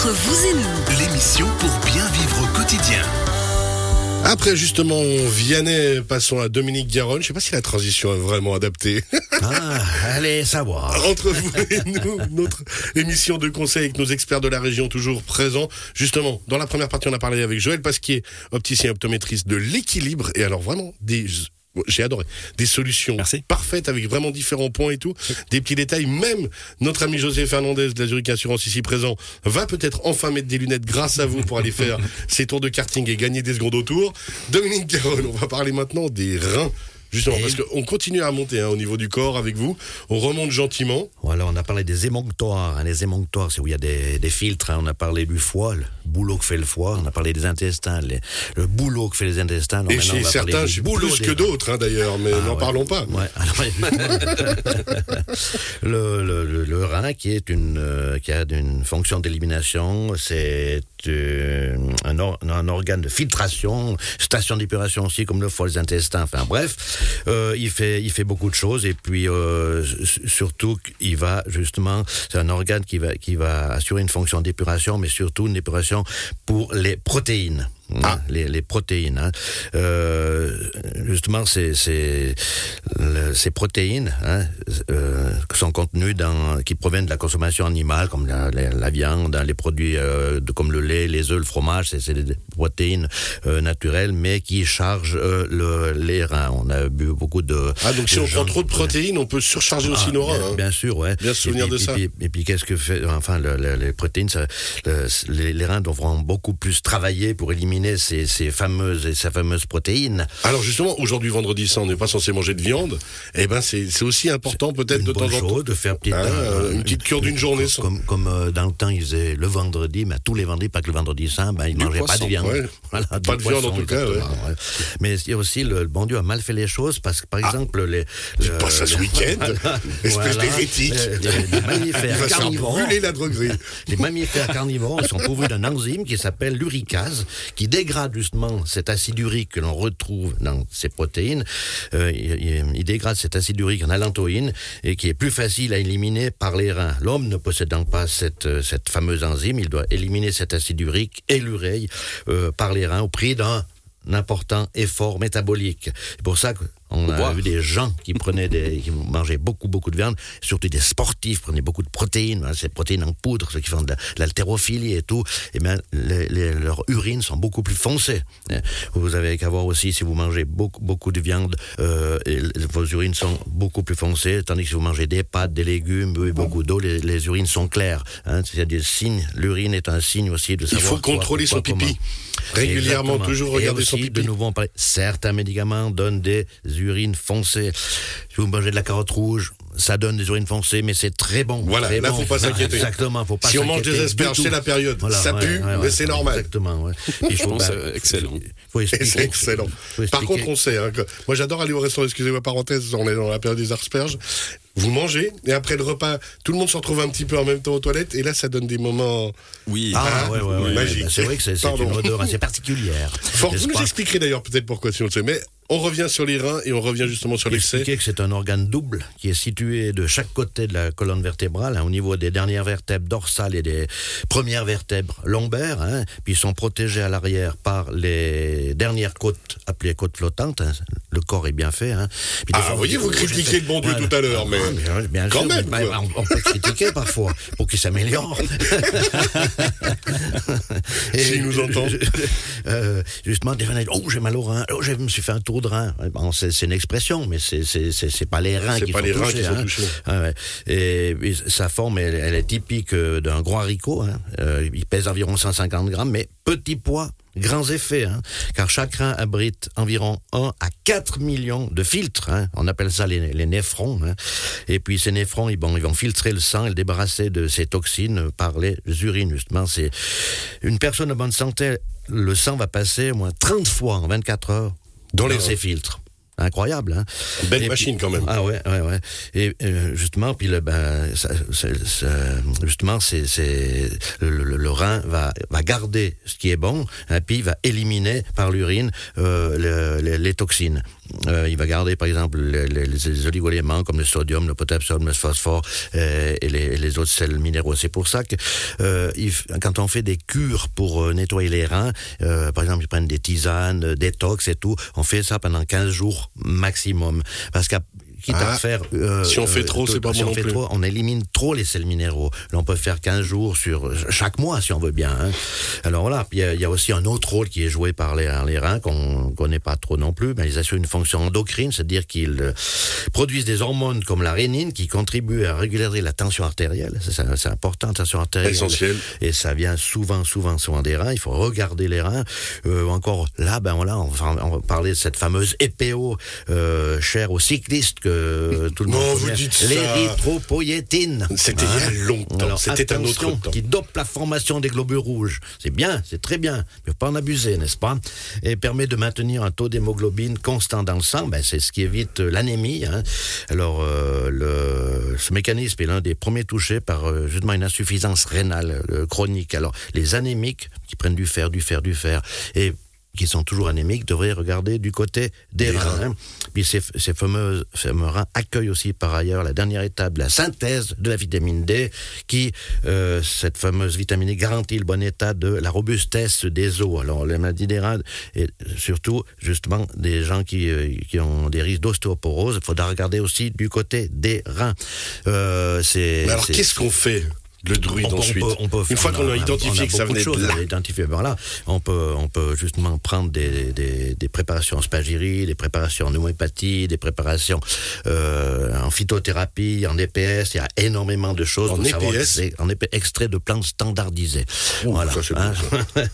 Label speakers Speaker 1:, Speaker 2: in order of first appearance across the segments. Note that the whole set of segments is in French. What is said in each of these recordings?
Speaker 1: Entre vous et nous,
Speaker 2: L'émission pour bien vivre au quotidien.
Speaker 3: Après justement Vianney, passons à Dominique Garonne. Je sais pas si la transition est vraiment adaptée.
Speaker 4: Ah, allez savoir.
Speaker 3: Entre vous et nous, notre émission de conseil avec nos experts de la région toujours présents. Justement, dans la première partie, on a parlé avec Joël Pasquier, opticien optométriste de l'équilibre. Et alors vraiment, des j'ai adoré. Des solutions
Speaker 5: Merci.
Speaker 3: parfaites avec vraiment différents points et tout. Des petits détails. Même notre ami José Fernandez de la Zurich Assurance ici présent va peut-être enfin mettre des lunettes grâce à vous pour aller faire ses tours de karting et gagner des secondes autour. Dominique Garonne, on va parler maintenant des reins. Justement,
Speaker 4: Et-
Speaker 3: parce qu'on continue à monter hein, au niveau du corps avec vous. On remonte gentiment.
Speaker 4: Voilà, on a parlé des émonctoires. hein. Les émonctoires, c'est où il y a des, des filtres. hein. On a parlé du foie, boulot que fait le foie. On a parlé des intestins, les- le boulot que fait les intestins. Alors
Speaker 3: Et chez certains, j'ai
Speaker 4: boulot
Speaker 3: plus que d'autres hein, d'ailleurs, mais
Speaker 4: Ah,
Speaker 3: n'en
Speaker 4: ouais.
Speaker 3: parlons pas.
Speaker 4: Ouais, alors, le, le, le, le rein qui est une euh, qui a une fonction d'élimination, c'est euh, un, or- un organe de filtration, station d'épuration aussi comme le foie, les intestins. Enfin bref, euh, il fait il fait beaucoup de choses et puis euh, surtout il va justement c'est un organe qui va qui va assurer une fonction d'épuration, mais surtout une épuration pour les protéines. Hein, les, les protéines. hein. Euh, justement, c'est le- ces protéines hein, euh, qui sont contenues dans, qui proviennent de la consommation animale, comme la, la- la viande, les produits euh, de, comme le lait, les œufs, le fromage, c'est des protéines naturelles, mais qui chargent le, les reins. On a bu beaucoup de.
Speaker 3: Ah, donc si on prend trop de protéines, on peut surcharger aussi
Speaker 4: ah,
Speaker 3: nos reins.
Speaker 4: bien,
Speaker 3: hein.
Speaker 4: bien sûr, ouais.
Speaker 3: Bien se souvenir
Speaker 4: puis,
Speaker 3: de ça.
Speaker 4: Et puis, et puis qu'est-ce que fait Enfin, le- le- les protéines, ça, le- les, les reins devront beaucoup plus travailler pour éliminer ces, ces fameuses, ces fameuses protéines.
Speaker 3: Alors justement, aujourd'hui vendredi saint, on n'est pas censé manger de viande. Eh ben c'est aussi important peut-être de temps en
Speaker 4: de faire petite,
Speaker 3: Ah,
Speaker 4: euh,
Speaker 3: une petite cure d'une journée sans-
Speaker 4: Comme, comme euh, dans le temps, ils faisaient le vendredi, mais tous les vendredis, pas que le vendredi saint, ben, ils
Speaker 5: Du
Speaker 4: mangeaient pas de viande.
Speaker 3: ouais.
Speaker 4: Voilà,
Speaker 3: Pas de viande, en tout cas, ouais.
Speaker 4: Mais il y a aussi, le, le bon Dieu a mal fait les choses parce que, par exemple, les. le-
Speaker 3: Pas ça ce week-end, espèce d'hérétique.
Speaker 4: Les- mammifères carnivores.
Speaker 3: brûler la droguerie.
Speaker 4: Les mammifères carnivores sont pourvus d'un enzyme qui s'appelle l'uricase, qui dégrade justement cet acide urique que l'on retrouve dans ces protéines. Euh, il, dégrade cet acide urique en allantoïne et qui est plus facile à éliminer par les reins. L'homme ne possédant pas cette, euh, cette fameuse enzyme, il doit éliminer cet acide urique et l'ureille euh, par les reins au prix d'un important effort métabolique. C'est pour ça qu'on a
Speaker 5: boire.
Speaker 4: vu des gens qui prenaient des, qui mangeaient beaucoup, beaucoup de viande, surtout des sportifs prenaient beaucoup de protéines, hein, ces protéines en poudre, ceux qui font de l'haltérophilie et tout, et bien, les- les- leurs urines sont beaucoup plus foncées. hein. Vous avez qu'à voir aussi si vous mangez beaucoup, beaucoup de viande, euh, et vos urines sont beaucoup plus foncées, tandis que si vous mangez des pâtes, des légumes, buvez beaucoup d'eau, les, les urines sont claires. Hein, C'est des signes. L'urine est un signe aussi de
Speaker 3: Il
Speaker 4: savoir.
Speaker 3: faut
Speaker 4: quoi,
Speaker 3: contrôler son pipi.
Speaker 4: comment.
Speaker 3: Régulièrement,
Speaker 4: Exactement.
Speaker 3: toujours
Speaker 4: Et
Speaker 3: regarder son pipi.
Speaker 4: De nouveau, on parlait, certains médicaments donnent des urines foncées. Si vous mangez de la carotte rouge, ça donne des urines foncées, mais c'est très bon.
Speaker 3: Voilà,
Speaker 4: très
Speaker 3: là,
Speaker 4: bon.
Speaker 3: faut pas s'inquiéter.
Speaker 4: Exactement, faut pas
Speaker 3: Si on mange des asperges, c'est la période. Ça
Speaker 4: ouais,
Speaker 3: pue,
Speaker 4: ouais,
Speaker 3: mais
Speaker 4: ouais,
Speaker 3: c'est normal.
Speaker 4: Exactement, ouais. Et je bah,
Speaker 5: excellent.
Speaker 4: Faut
Speaker 3: c'est excellent.
Speaker 4: faut
Speaker 3: Par contre, on sait, hein, que moi j'adore aller au restaurant, excusez-moi parenthèse, on est dans la période des asperges. Vous mangez, et après le repas, tout le monde se retrouve un petit peu en même temps aux toilettes, et là ça donne des moments
Speaker 5: Oui.
Speaker 4: Ah,
Speaker 3: Ah,
Speaker 4: ouais, ouais, ouais.
Speaker 3: magique.
Speaker 4: Bah, C'est vrai que c'est une odeur assez particulière.
Speaker 3: fort. Vous nous expliquerez d'ailleurs peut-être pourquoi si on le sait, mais on revient sur les reins et on revient justement sur l'excès.
Speaker 4: expliquer que c'est un organe double qui est situé de chaque côté de la colonne vertébrale, hein, au niveau des dernières vertèbres dorsales et des premières vertèbres lombaires, hein, puis ils sont protégés à l'arrière par les dernières côtes appelées côtes flottantes. hein. Le corps est bien fait. Hein. Puis
Speaker 3: Ah,
Speaker 4: fois,
Speaker 3: voyez, vous
Speaker 4: fait-
Speaker 3: le bon Dieu tout à l'heure, mais
Speaker 4: Ah, bien
Speaker 3: quand
Speaker 4: sûr,
Speaker 3: même,
Speaker 4: mais,
Speaker 3: quoi.
Speaker 4: bah, on, on peut critiquer parfois pour qu'il s'améliore.
Speaker 3: S'il nous entend.
Speaker 4: euh, justement, des oh, j'ai mal au rein, oh, je me suis fait un tour de rein. Bon, c'est une expression, mais c'est c'est- pas les reins qui
Speaker 3: pas
Speaker 4: sont
Speaker 3: les reins qui sont
Speaker 4: hein.
Speaker 3: touchés.
Speaker 4: Ah ouais. Et, et sa forme, elle, elle est typique euh, d'un gros haricot. Hein. Euh, il pèse environ 150 grammes, mais petit poids, grands effets. Hein. Car chaque rein abrite environ 1 à 4 millions de filtres. Hein. On appelle ça les, les néphrons. Hein. Et puis ces néphrons, ils, bon, ils vont filtrer le sang et le débarrasser de ces toxines par les urines. Justement, c'est une personne en bonne santé. Le sang va passer au moins 30 fois en 24 heures
Speaker 3: Dans les
Speaker 4: ses filtres. Incroyable. Hein.
Speaker 3: Belle
Speaker 4: Et
Speaker 3: machine
Speaker 4: puis-
Speaker 3: quand même.
Speaker 4: Ah ouais, ouais, ouais. Et euh, justement, puis le, ben, ça- justement, c'est, le, rein va, va garder ce qui est bon, et puis il va éliminer par l'urine euh, le- les, les toxines. Euh, il va garder, par exemple, les, les, les oligoéléments comme le sodium, le potassium, le phosphore euh, et, les, autres sels minéraux. C'est pour ça que euh, il quand on fait des cures pour nettoyer les reins, par exemple, ils prennent des tisanes, euh, détox et tout, on fait ça pendant 15 jours maximum. Parce qu'à quitte
Speaker 3: Ah,
Speaker 4: à faire... euh,
Speaker 3: si on fait
Speaker 4: euh,
Speaker 3: trop, c'est pas
Speaker 4: si
Speaker 3: bon
Speaker 4: on
Speaker 3: non
Speaker 4: fait
Speaker 3: plus.
Speaker 4: trop, on élimine trop les sels minéraux. Là, on peut faire 15 jours sur chaque mois, si on veut bien. hein. Alors voilà, puis il y a- il y, a aussi un autre rôle qui est joué par les, les reins, qu'on connaît pas trop non plus, mais ils assurent une fonction endocrine, c'est-à-dire qu'ils euh, produisent des hormones comme la rénine qui contribuent à réguler la tension artérielle. C'est important, la tension artérielle.
Speaker 3: Essentiel.
Speaker 4: Et ça vient souvent, souvent, souvent des reins. Il faut regarder les reins. Euh, encore là, ben voilà, on va, on va parler de cette fameuse EPO euh, chère aux cyclistes que tout le
Speaker 3: Non,
Speaker 4: monde
Speaker 3: vous dites.
Speaker 4: L'érythropoïétine.
Speaker 3: C'était il y a longtemps. C'était un autre temps.
Speaker 4: Qui dope la formation des globules rouges. C'est bien, c'est très bien. Mais faut pas en abuser, n'est-ce pas? Et permet de maintenir un taux d'hémoglobine constant dans le sang. Ben, c'est ce qui évite euh, l'anémie. hein. Alors, euh, le, ce mécanisme est l'un des premiers touchés par euh, justement une insuffisance rénale euh, chronique. Alors, les anémiques qui prennent du fer, du fer, du fer, et qui sont toujours anémiques devraient regarder du côté des,
Speaker 3: Des
Speaker 4: reins.
Speaker 3: reins.
Speaker 4: Puis ces, ces fameux, fameux reins accueillent aussi par ailleurs la dernière étape la synthèse de la vitamine D, qui, euh, cette fameuse vitamine D, garantit le bon état de la robustesse des os. Alors, les maladies des reins, et surtout, justement, des gens qui, euh, qui ont des risques d'ostéoporose, il faudra regarder aussi du côté des reins. Euh, c'est,
Speaker 3: alors, qu'est-ce qu'on fait? Le druide
Speaker 4: on peut- on
Speaker 3: ensuite
Speaker 4: peut- on peut-
Speaker 3: Une fois
Speaker 4: on
Speaker 3: qu'on a identifié que ça
Speaker 4: de
Speaker 3: venait de là.
Speaker 4: Ben là, on peut, on peut justement prendre des, des, des préparations en spagyrie, des préparations en homéopathie, des préparations euh, en phytothérapie, en EPS. Il y a énormément de choses.
Speaker 3: En EPS?
Speaker 4: En EPS, extrait de plantes standardisées. voilà.
Speaker 3: ça,
Speaker 4: hein.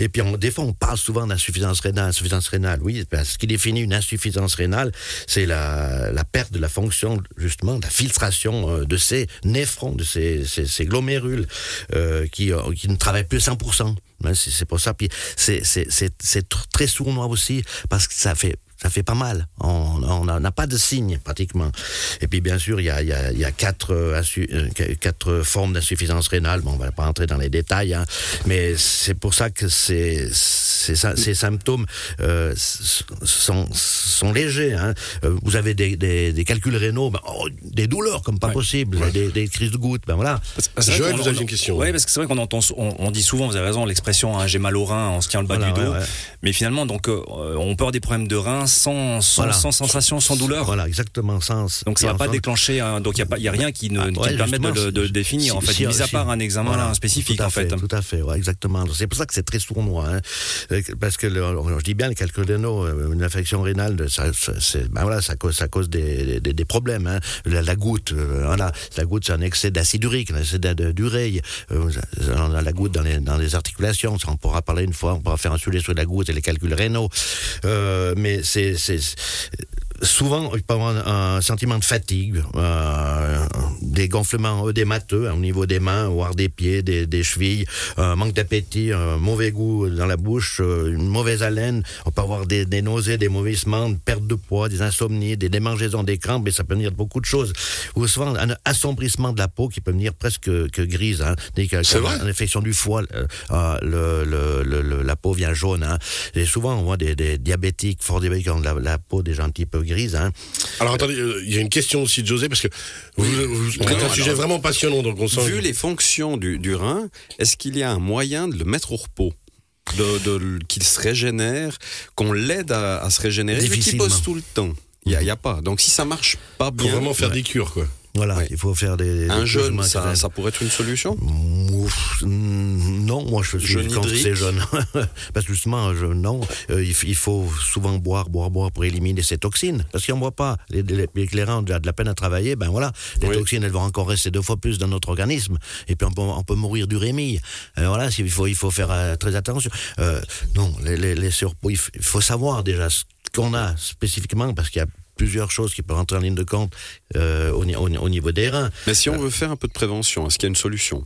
Speaker 4: Et puis, on, des fois, on parle souvent d'insuffisance rénale. Insuffisance rénale, oui. ce qui définit une insuffisance rénale, c'est la, la perte de la fonction, justement, de la filtration euh, de ces néphrons, de ces, ces, ces glomérules euh, qui, euh, qui ne travaillent plus à 100%. Hein, C'est pour ça. Puis, c'est c'est- c'est- c'est tr- très sournois aussi, parce que ça fait ça fait pas mal. On on n'a pas de signe pratiquement. Et puis bien sûr, il y a, il y a, il y a quatre, euh, formes d'insuffisance rénale. Bon, on va pas entrer dans les détails, hein, mais c'est pour ça que ces, ces, sy- ces symptômes euh, sont, sont légers. Hein. Euh, Vous avez des, des, des calculs rénaux, ben, oh, des douleurs comme pas
Speaker 1: Ouais.
Speaker 4: possible, des, des crises de gouttes, ben voilà.
Speaker 3: Joël,
Speaker 1: vrai qu'on-
Speaker 3: vous aviez une question.
Speaker 1: Oui, parce que c'est vrai qu'on entend, on, on dit souvent, vous avez raison, l'expression hein, j'ai mal au rein, on se tient le bas
Speaker 4: Voilà,
Speaker 1: du dos.
Speaker 4: ouais, ouais.
Speaker 1: Mais finalement, donc, euh, on peut avoir des problèmes de rein sans, sans,
Speaker 4: Voilà.
Speaker 1: sans sensation, sans douleur.
Speaker 4: Voilà, exactement. Sans,
Speaker 1: Donc ça va pas
Speaker 4: sans-
Speaker 1: déclencher, un- donc il n'y a, a rien qui, ne,
Speaker 4: Ah,
Speaker 1: qui
Speaker 4: ouais,
Speaker 1: permet de, le- le
Speaker 4: si-
Speaker 1: définir, en fait,
Speaker 4: si-
Speaker 1: mis à
Speaker 4: si-
Speaker 1: part un examen
Speaker 4: voilà,
Speaker 1: spécifique,
Speaker 4: tout à
Speaker 1: en fait.
Speaker 4: Tout à fait, ouais, exactement. C'est pour ça que c'est très sournois. Hein. Euh, Parce que, le- je dis bien, les calculs rénaux, euh, une infection rénale, ça, ben voilà, ça cause, ça cause des, des, des problèmes. Hein. La, la goutte, euh, voilà, la goutte, c'est un excès d'acide urique, un excès d'ureille. Euh, on a la goutte dans les, dans les articulations. Ça, on pourra parler une fois, on pourra faire un sujet sur la goutte et les calculs rénaux. Euh, mais c'est... c'est- Souvent, il peut y avoir un, un sentiment de fatigue, euh, des gonflements œdémateux hein, au niveau des mains, voire des pieds, des, des chevilles, un manque d'appétit, un mauvais goût dans la bouche, euh, une mauvaise haleine. On peut avoir des, des nausées, des mauvaissements, une perte de poids, des insomnies, des démangeaisons, des crampes, et ça peut venir de beaucoup de choses. Ou souvent un assombrissement de la peau qui peut venir presque que grise. Hein, dès qu'il y a infection du foie, euh, euh, le, le, le- la peau vient jaune. Hein. Et souvent, on voit des, des diabétiques, fort diabétiques, qui ont la, la peau déjà un petit peu grise. Hein.
Speaker 3: Alors attendez, euh, il y a une question aussi de José, parce que vous, vous traitez un
Speaker 5: alors,
Speaker 3: sujet vraiment passionnant, donc on sent...
Speaker 5: Vu les fonctions du, du rein, est-ce qu'il y a un moyen de le mettre au repos? De, de- qu'il se régénère, qu'on l'aide à, à se régénérer, vu qu'il bosse tout le temps? Il n'y a, il y a pas. Donc si ça marche pas
Speaker 3: faut
Speaker 5: bien,
Speaker 3: vraiment faire des cures, quoi.
Speaker 4: Voilà,
Speaker 5: Ouais.
Speaker 4: il faut faire des...
Speaker 5: un
Speaker 4: des logements
Speaker 5: ça, pourrait être une solution?
Speaker 4: Ouf, non, moi je suis
Speaker 5: Jeune
Speaker 4: contre ces jeunes. Parce que justement, je, non, euh, il, faut souvent boire, boire, boire pour éliminer ces toxines. Parce qu'on ne voit pas. Clairants ont de la, peine à travailler, ben voilà, les
Speaker 5: Oui.
Speaker 4: toxines, elles vont encore rester deux fois plus dans notre organisme. Et puis on peut, on peut mourir d'urémie. Alors voilà, il faut, il faut faire euh, très attention. Euh, non, les, les, les surpoids, il faut savoir déjà ce qu'on a spécifiquement, parce qu'il y a plusieurs choses qui peuvent rentrer en ligne de compte euh, au- au niveau des reins.
Speaker 5: Mais si on veut faire un peu de prévention, est-ce qu'il y a une solution?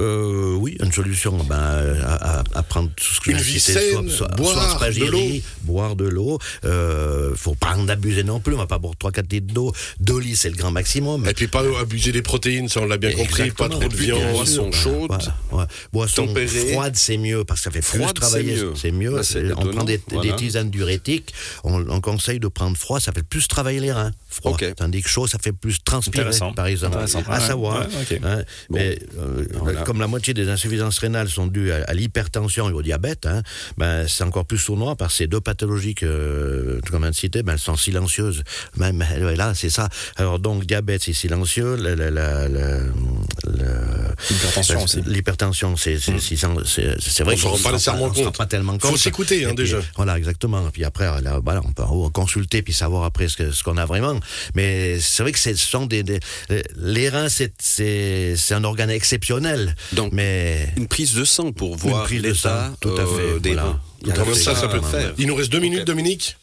Speaker 4: Euh, oui, une solution, ben, à, à- à prendre tout ce que
Speaker 3: Une vie
Speaker 4: cité,
Speaker 3: saine, boire
Speaker 4: soit
Speaker 3: de l'eau.
Speaker 4: boire de l'eau. Euh, faut pas en abuser non plus. On va pas boire 3-4 litres d'eau. 2 litres, c'est le grand maximum.
Speaker 3: Et puis pas abuser des protéines, ça on l'a bien compris, pas
Speaker 4: Exactement.
Speaker 3: trop de viande.
Speaker 5: boisson chaude,
Speaker 4: voilà, ouais. Boisson
Speaker 5: tempérée.
Speaker 4: froide, c'est mieux parce que ça fait plus
Speaker 5: Froide,
Speaker 4: travailler.
Speaker 5: c'est mieux.
Speaker 4: Mieux.
Speaker 5: Bah, c'est
Speaker 4: on prend des,
Speaker 5: étonnant,
Speaker 4: des
Speaker 5: voilà.
Speaker 4: tisanes diurétiques. On, on conseille de prendre froid, ça fait plus travailler les reins. Froid. Tandis que chaud, ça fait plus transpirer, par exemple. À savoir.
Speaker 1: ouais,
Speaker 4: hein. Mais euh,
Speaker 5: Voilà.
Speaker 4: comme la moitié des insuffisances rénales sont dues à, à l'hypertension et au diabète, hein, ben, c'est encore plus sournois parce que ces deux pathologies que tu viens de citer, ben, elles sont silencieuses. Même là, c'est ça. Alors donc diabète, c'est silencieux. Le- le- le- le- le-
Speaker 1: L'hypertension aussi.
Speaker 4: L'hypertension, c'est c'est vrai
Speaker 3: On s'en
Speaker 4: qu'on
Speaker 3: rend pas
Speaker 4: se
Speaker 3: nécessairement
Speaker 4: se
Speaker 3: compte.
Speaker 4: pas tellement
Speaker 3: Faut
Speaker 4: compte.
Speaker 3: s'écouter, hein, déjà.
Speaker 4: Voilà, exactement. Puis après, là, voilà, on peut consulter puis savoir après ce que- ce qu'on a vraiment. Mais c'est vrai que c'est- ce sont des, des- les reins, c'est c'est c'est un organe exceptionnel.
Speaker 5: Donc,
Speaker 4: mais
Speaker 5: Une prise de sang pour voir
Speaker 4: prise de
Speaker 5: l'état
Speaker 4: sang, tout à fait,
Speaker 5: euh, des
Speaker 4: voilà.
Speaker 5: reins.
Speaker 4: Tout à fait.
Speaker 3: ça, ça peut
Speaker 4: Ah,
Speaker 5: faire?
Speaker 3: Il nous reste deux minutes, Dominique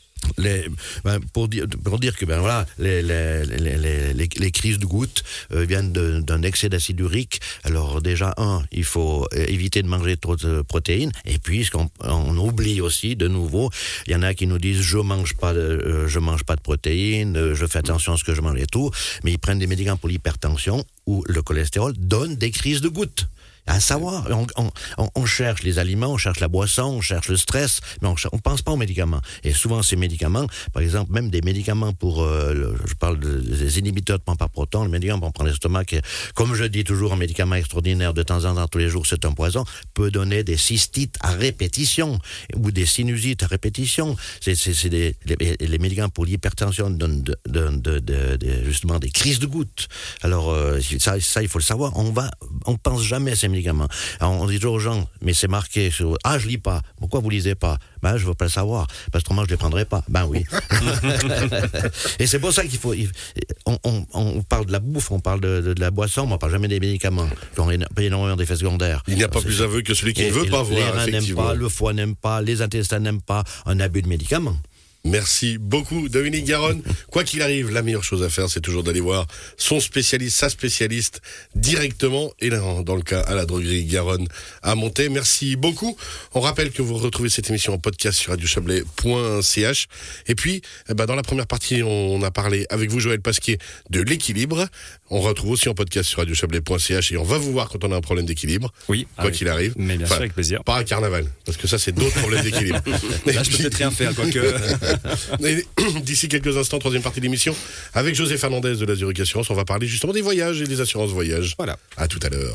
Speaker 4: ben, pour dire que ben les crises de gouttes euh, viennent d'un excès d'acide urique. Alors déjà un, il faut euh, éviter de manger trop de protéines et puis on oublie aussi de nouveau, il y en a qui nous disent je mange euh, mange pas de protéines, je fais attention à ce que je mange et tout, mais ils prennent des médicaments pour l'hypertension ou le cholestérol donnent des crises de gouttes. À savoir, on, cherche les aliments, on cherche la boisson, on cherche le stress, mais on ne pense pas aux médicaments. Et souvent, ces médicaments, par exemple, même des médicaments pour, euh, je parle de- des inhibiteurs de par proton, le médicament pour prendre l'estomac, comme je dis toujours, un médicament extraordinaire de temps en temps, tous les jours, c'est un poison, peut donner des cystites à répétition ou des sinusites à répétition. C'est les, médicaments pour l'hypertension donnent justement des crises de gouttes. Alors, euh, ça, ça, il faut le savoir. On va, on pense jamais à ces médicaments. Alors, on dit toujours aux gens, mais c'est marqué sur, ah, je lis pas. Pourquoi vous lisez pas? Ben, je veux pas le savoir. Parce que autrement, je les prendrai pas. Ben oui. Et c'est pour ça qu'il faut, on, on- on parle de la bouffe, on parle de, de- de la boisson, mais on parle jamais des médicaments, qui ont énormément d'effets secondaires.
Speaker 3: Il n'y a pas plus aveugle que celui qui ne veut pas
Speaker 4: Les
Speaker 3: voir,
Speaker 4: reins n'aiment pas, le foie n'aime pas, les intestins n'aiment pas un abus de médicaments.
Speaker 3: Merci beaucoup, Dominique Garonne. Quoi qu'il arrive, la meilleure chose à faire, c'est toujours d'aller voir son spécialiste, sa spécialiste, directement, et là, dans le cas, à la droguerie Garonne à Monter. Merci beaucoup. On rappelle que vous retrouvez cette émission en podcast sur radiochablais.ch. Et puis, eh ben, dans la première partie, on a parlé avec vous, Joël Pasquier, de l'équilibre. On retrouve aussi en podcast sur radiochablais.ch et on va vous voir quand on a un problème d'équilibre.
Speaker 1: Oui.
Speaker 3: Quoi
Speaker 1: ah oui.
Speaker 3: qu'il arrive.
Speaker 1: Mais bien
Speaker 3: Enfin,
Speaker 1: sûr, avec plaisir.
Speaker 3: Pas à carnaval, parce que ça, c'est d'autres problèmes d'équilibre.
Speaker 1: Là, je peux peut-être rien faire, quoique.
Speaker 3: D'ici quelques instants, troisième partie de l'émission, avec José Fernandez de la Zurich Assurance, on va parler justement des voyages et des assurances voyages.
Speaker 5: Voilà.
Speaker 3: À tout à l'heure.